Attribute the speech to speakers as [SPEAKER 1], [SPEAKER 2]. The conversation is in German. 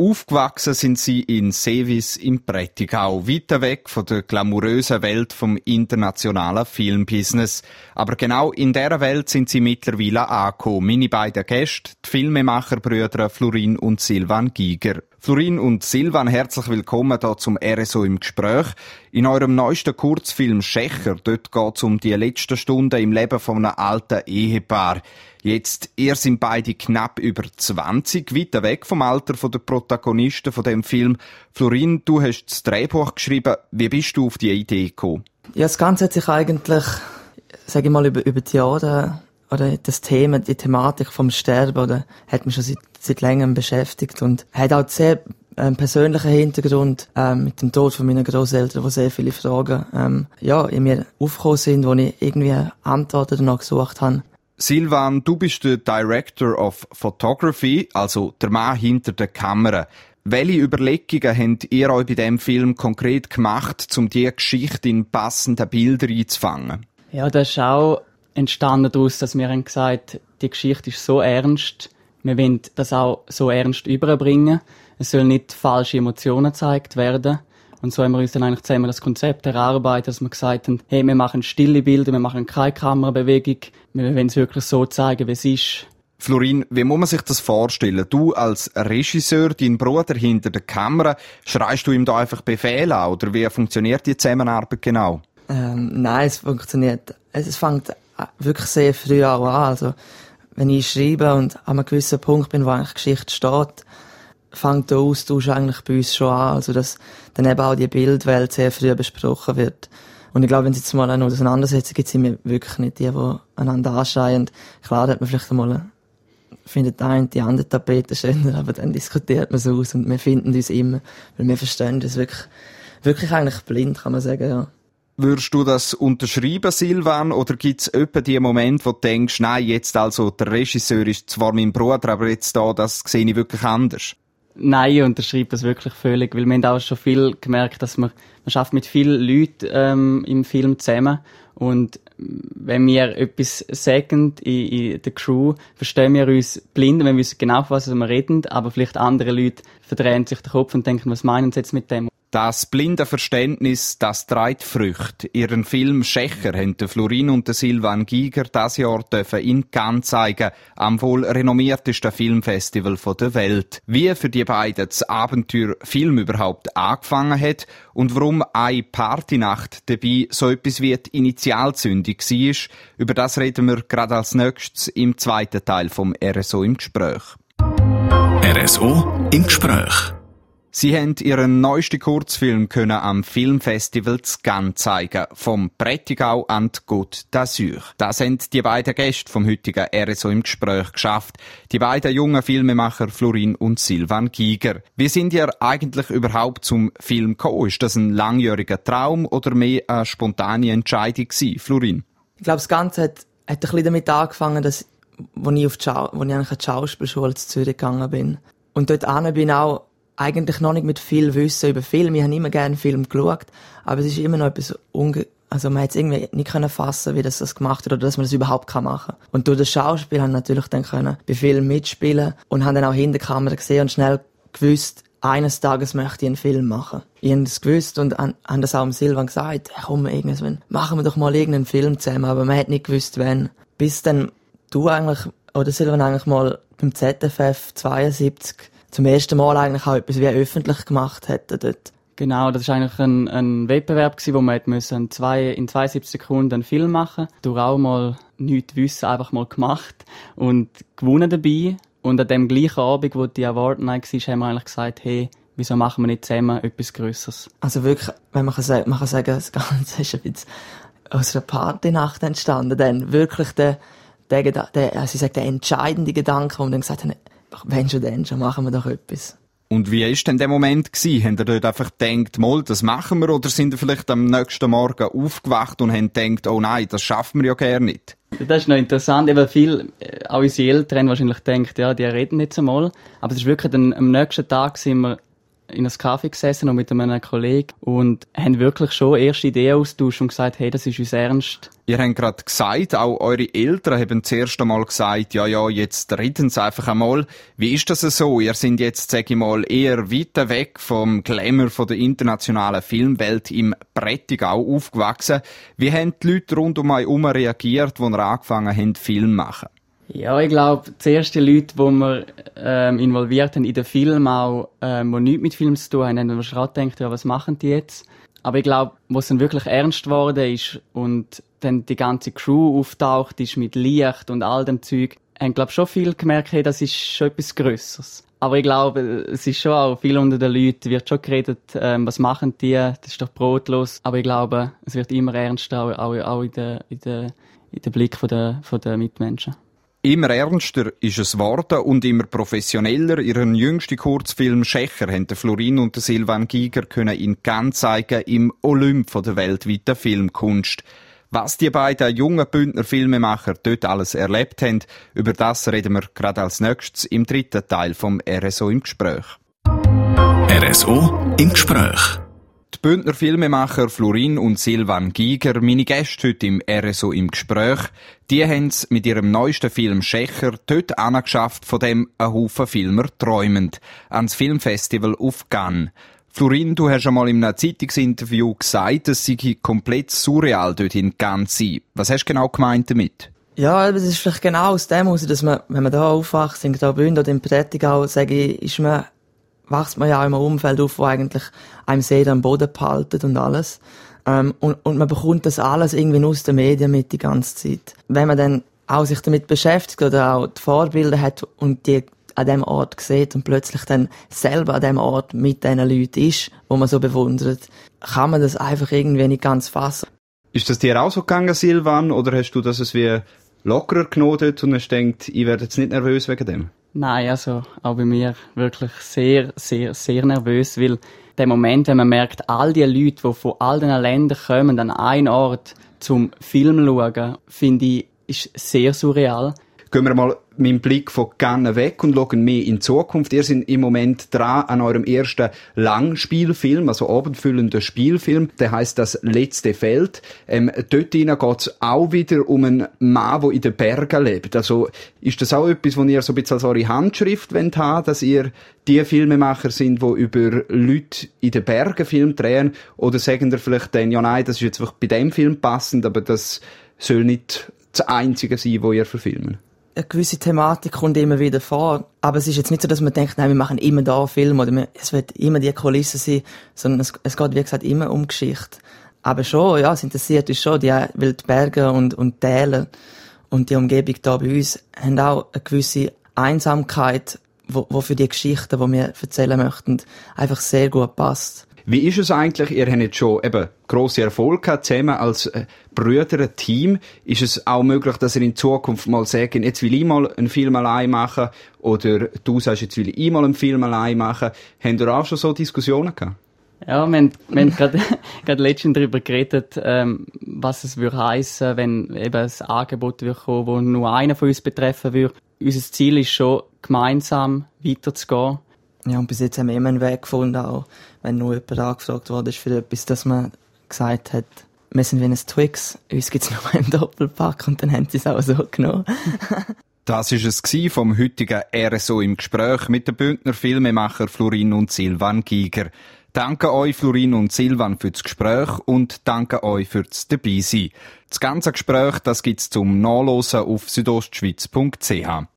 [SPEAKER 1] Aufgewachsen sind sie in Sevis im Prättigau, weiter weg von der glamourösen Welt vom internationalen Filmbusiness. Aber genau in dieser Welt sind sie mittlerweile angekommen. Meine beiden Gäste, die Filmemacherbrüder Florin und Silvan Giger. Florin und Silvan, herzlich willkommen hier zum RSO im Gespräch. In eurem neuesten Kurzfilm Schächer, dort geht es um die letzten Stunden im Leben von einem alten Ehepaar. Jetzt, ihr sind beide knapp über 20, weiter weg vom Alter der Protagonisten von dem Film. Florin, du hast das Drehbuch geschrieben. Wie bist du auf die Idee gekommen?
[SPEAKER 2] Ja, das Ganze hat sich eigentlich, sage ich mal, über, über die Jahre oder das Thema, die Thematik vom Sterben, oder hat mich schon seit, seit längerem beschäftigt und hat auch sehr ähm, persönlichen Hintergrund ähm, mit dem Tod von meinen Großeltern, wo sehr viele Fragen ähm, ja in mir aufgekommen sind, wo ich irgendwie Antworten danach gesucht habe.
[SPEAKER 1] Silvan, du bist der Director of Photography, also der Mann hinter der Kamera. Welche Überlegungen habt ihr euch bei dem Film konkret gemacht, um diese Geschichte in passenden Bilder einzufangen?
[SPEAKER 3] Ja, das ist auch entstanden daraus, dass wir haben gesagt, die Geschichte ist so ernst, wir wollen das auch so ernst überbringen. Es soll nicht falsche Emotionen gezeigt werden. Und so haben wir uns dann eigentlich zusammen das Konzept erarbeitet, dass wir gesagt haben, hey, wir machen stille Bilder, wir machen keine Kamerabewegung, wir wollen es wirklich so zeigen, wie es ist.
[SPEAKER 1] Florin, wie muss man sich das vorstellen? Du als Regisseur, dein Bruder hinter der Kamera, schreist du ihm da einfach Befehle an oder wie funktioniert die Zusammenarbeit genau?
[SPEAKER 2] Ähm, nein, es funktioniert. Es fängt wirklich sehr früh auch an. Also, wenn ich schreibe und an einem gewissen Punkt bin, wo eigentlich Geschichte steht, fängt der Austausch eigentlich bei uns schon an. Also, dass dann eben auch die Bildwelt sehr früh besprochen wird. Und ich glaube, wenn sie jetzt mal eine Auseinandersetzung gibt, sind wir wirklich nicht die, die einander anschreien. Klar, da hat man vielleicht einmal findet eine die andere Tapete schöner, aber dann diskutiert man es aus und wir finden uns immer, weil wir verstehen das wirklich, wirklich eigentlich blind, kann man sagen, ja.
[SPEAKER 1] Würdest du das unterschreiben, Silvan, oder gibt es etwa die Momente, wo du denkst, nein, jetzt also, der Regisseur ist zwar mein Bruder, aber jetzt da, das sehe ich wirklich anders?
[SPEAKER 3] Nein, ich unterschreibe das wirklich völlig, weil wir haben auch schon viel gemerkt, dass man, man schafft mit vielen Leuten ähm, im Film zusammen und wenn wir etwas sagen in, in der Crew, verstehen wir uns blind, wenn wir wissen genau, was wir reden, aber vielleicht andere Leute verdrehen sich den Kopf und denken, was meinen sie jetzt mit dem?
[SPEAKER 1] Das blinde Verständnis, das treibt Früchte. Ihren Film Schächer haben Florin und Silvan Giger das Jahr dürfen in Cannes zeigen, am wohl renommiertesten Filmfestival der Welt. Wie für die beiden das Abenteuer Film überhaupt angefangen hat und warum eine Partynacht dabei so etwas wie die Initialzündung war, über das reden wir gerade als nächstes im zweiten Teil vom RSO im Gespräch.
[SPEAKER 4] RSO im Gespräch.
[SPEAKER 1] Sie haben ihren neuesten Kurzfilm können am Filmfestival Cannes zeigen, vom Prättigau an die Côte d'Azur. Das haben die beiden Gäste vom heutigen RSO im Gespräch geschafft. Die beiden jungen Filmemacher Florin und Silvan Giger. Wie sind ihr eigentlich überhaupt zum Film gekommen? Ist das ein langjähriger Traum oder mehr eine spontane Entscheidung gewesen, Florin?
[SPEAKER 2] Ich glaube, das Ganze hat, hat ein bisschen damit angefangen, dass, als ich auf die, Schau wo ich an die Schauspielschule zu Zürich gegangen bin. Und dort bin auch eigentlich noch nicht mit viel Wissen über Film. Ich habe immer gerne Film geschaut, aber es ist immer noch etwas unge also man hat es irgendwie nicht können fassen, wie das das gemacht hat oder dass man das überhaupt kann machen. Und durch das Schauspiel haben natürlich dann können bei Filmen mitspielen und haben dann auch hinter der Kamera gesehen und schnell gewusst, eines Tages möchte ich einen Film machen. Ich habe das gewusst und haben das auch dem Silvan gesagt, hey, komm, irgendwann, machen wir doch mal irgendeinen Film zusammen, aber man hat nicht gewusst, wann. Bis dann du eigentlich, oder Silvan eigentlich mal beim ZFF 72 zum ersten Mal eigentlich auch etwas wie öffentlich gemacht hätten dort.
[SPEAKER 3] Genau, das war eigentlich ein, ein Wettbewerb, gewesen, wo man müssen zwei, in 72 Sekunden einen Film machen Du auch mal nichts wissen, einfach mal gemacht und gewonnen dabei. Und an dem gleichen Abend, wo die Award Night war, haben wir eigentlich gesagt, hey, wieso machen wir nicht zusammen etwas Größeres?
[SPEAKER 2] Also wirklich, wenn man kann sagen, man kann sagen, das Ganze ist ein bisschen aus einer Partynacht entstanden, dann wirklich der, der, der, also ich sage, der entscheidende Gedanke, wo wir dann gesagt wenn schon dann, schon machen wir doch etwas.
[SPEAKER 1] Und wie war denn der Moment gewesen? Haben ihr dort einfach gedacht, mal, das machen wir, oder sind ihr vielleicht am nächsten Morgen aufgewacht und haben gedacht, oh nein, das schaffen wir ja gar nicht?
[SPEAKER 3] Das ist noch interessant, weil viel, äh, auch unsere Eltern wahrscheinlich denken, ja, die reden nicht so mal. Aber es ist wirklich dann, am nächsten Tag sind wir in einem Kaffee gesessen und mit einem Kollegen und haben wirklich schon erste Ideen austauscht und gesagt, hey, das ist uns ernst.
[SPEAKER 1] Ihr habt gerade gesagt, auch eure Eltern haben zuerst einmal gesagt, ja, ja, jetzt reden sie einfach einmal. Wie ist das so? Ihr seid jetzt, sag ich mal, eher weiter weg vom Glamour von der internationalen Filmwelt im Prättigau aufgewachsen. Wie haben die Leute rund um euch herum reagiert, als ihr angefangen habt, Film zu machen?
[SPEAKER 3] Ja, ich glaube, die ersten Leute, die wir ähm, involviert haben in den Film, auch, ähm, die nichts mit Film zu tun haben, haben wir schon gedacht, ja, was machen die jetzt? Aber ich glaube, wo es dann wirklich ernst geworden ist und dann die ganze Crew auftaucht ist mit Licht und all dem Zeug, haben, glaube schon viel gemerkt, hey, das ist schon etwas Größeres. Aber ich glaube, es ist schon auch viel unter den Leuten, wird schon geredet, ähm, was machen die, das ist doch brotlos. Aber ich glaube, es wird immer ernster, auch, auch, auch in den in der, in der Blick von der, von der Mitmenschen.
[SPEAKER 1] Immer ernster ist es geworden und immer professioneller. Ihren jüngsten Kurzfilm Schächer haben Florin und Silvan Giger können in ganz zeigen im Olymp der weltweiten Filmkunst. Was die beiden jungen Bündner Filmemacher dort alles erlebt haben, über das reden wir gerade als nächstes im dritten Teil vom RSO im Gespräch.
[SPEAKER 4] RSO im Gespräch.
[SPEAKER 1] Die Bündner Filmemacher Florin und Silvan Giger, meine Gäste heute im RSO im Gespräch, die haben es mit ihrem neuesten Film Schächer dort angeschafft, von dem ein Haufen Filmer träumen, ans Filmfestival auf Cannes. Florin, du hast einmal in einem Zeitungsinterview gesagt, es sei komplett surreal dort in Cannes sein. Was hast du genau gemeint damit?
[SPEAKER 2] Ja, das ist vielleicht genau aus dem heraus, dass man, wenn man da aufwacht, in Graubünden oder in Prättigau, sage ich, ist man wächst man ja auch in einem Umfeld auf, wo eigentlich einem sehr am Boden behalten und alles. Ähm, und, und man bekommt das alles irgendwie aus den Medien mit die ganze Zeit. Wenn man dann auch sich damit beschäftigt oder auch die Vorbilder hat und die an dem Ort sieht und plötzlich dann selber an dem Ort mit diesen Leuten ist, wo man so bewundert, kann man das einfach irgendwie nicht ganz fassen.
[SPEAKER 1] Ist das dir auch so gegangen, Silvan, oder hast du das wie lockerer genotet und hast gedacht, ich werde jetzt nicht nervös wegen dem?
[SPEAKER 3] Nein, also auch bei mir wirklich sehr, sehr, sehr nervös, weil der Moment, wenn man merkt, all die Leute, die von all den Ländern kommen, an einen Ort zum Film schauen, finde ich, ist sehr surreal.
[SPEAKER 1] Gehen wir mal meinen Blick von Cannes weg und schauen mehr in Zukunft. Ihr seid im Moment dran an eurem ersten Langspielfilm, also abendfüllender Spielfilm. Der heißt das letzte Feld. Ähm, dort geht es auch wieder um einen Mann, der in den Bergen lebt. Also ist das auch etwas, was ihr so ein bisschen als eure Handschrift wollt haben, dass ihr die Filmemacher sind, die über Leute in den Bergen Film drehen? Oder sagen ihr vielleicht dann, ja nein, das ist jetzt bei dem Film passend, aber das soll nicht das Einzige sein, wo ihr verfilmen?
[SPEAKER 2] Eine gewisse Thematik kommt immer wieder vor. Aber es ist jetzt nicht so, dass man denkt, nein, wir machen immer da Film oder es wird immer die Kulisse sein, sondern es, es geht, wie gesagt, immer um Geschichte. Aber schon, ja, es interessiert uns schon, die Wildberge und, und Täler und die Umgebung da bei uns haben auch eine gewisse Einsamkeit, wo, wo für die Geschichten, die wir erzählen möchten, einfach sehr gut passt.
[SPEAKER 1] Wie ist es eigentlich? Ihr habt jetzt schon eben grosse Erfolge gehabt, zusammen als äh, Brüder, Team. Ist es auch möglich, dass ihr in Zukunft mal sagt, jetzt will ich mal einen Film allein machen oder du sagst, jetzt will ich mal einen Film allein machen. Habt ihr auch schon so Diskussionen gehabt?
[SPEAKER 3] Ja, wir haben, wir haben gerade, gerade letztens darüber geredet, ähm, was es würde heissen, wenn eben ein Angebot würde kommen, das nur einen von uns betreffen würde. Unser Ziel ist schon, gemeinsam weiterzugehen
[SPEAKER 2] ja, und bis jetzt haben wir immer einen Weg gefunden, auch wenn nur jemand angefragt wurde für etwas, dass man gesagt hat, wir sind wie ein Twix, uns gibt's nur einen Doppelpack und dann haben sie es auch so genommen.
[SPEAKER 1] Das ist es vom heutigen RSO im Gespräch mit den Bündner Filmemacher Florin und Silvan Giger. Danke euch, Florin und Silvan, für das Gespräch und danke euch fürs Dabeisein. Das ganze Gespräch, das gibt's zum Nachlesen auf südostschweiz.ch.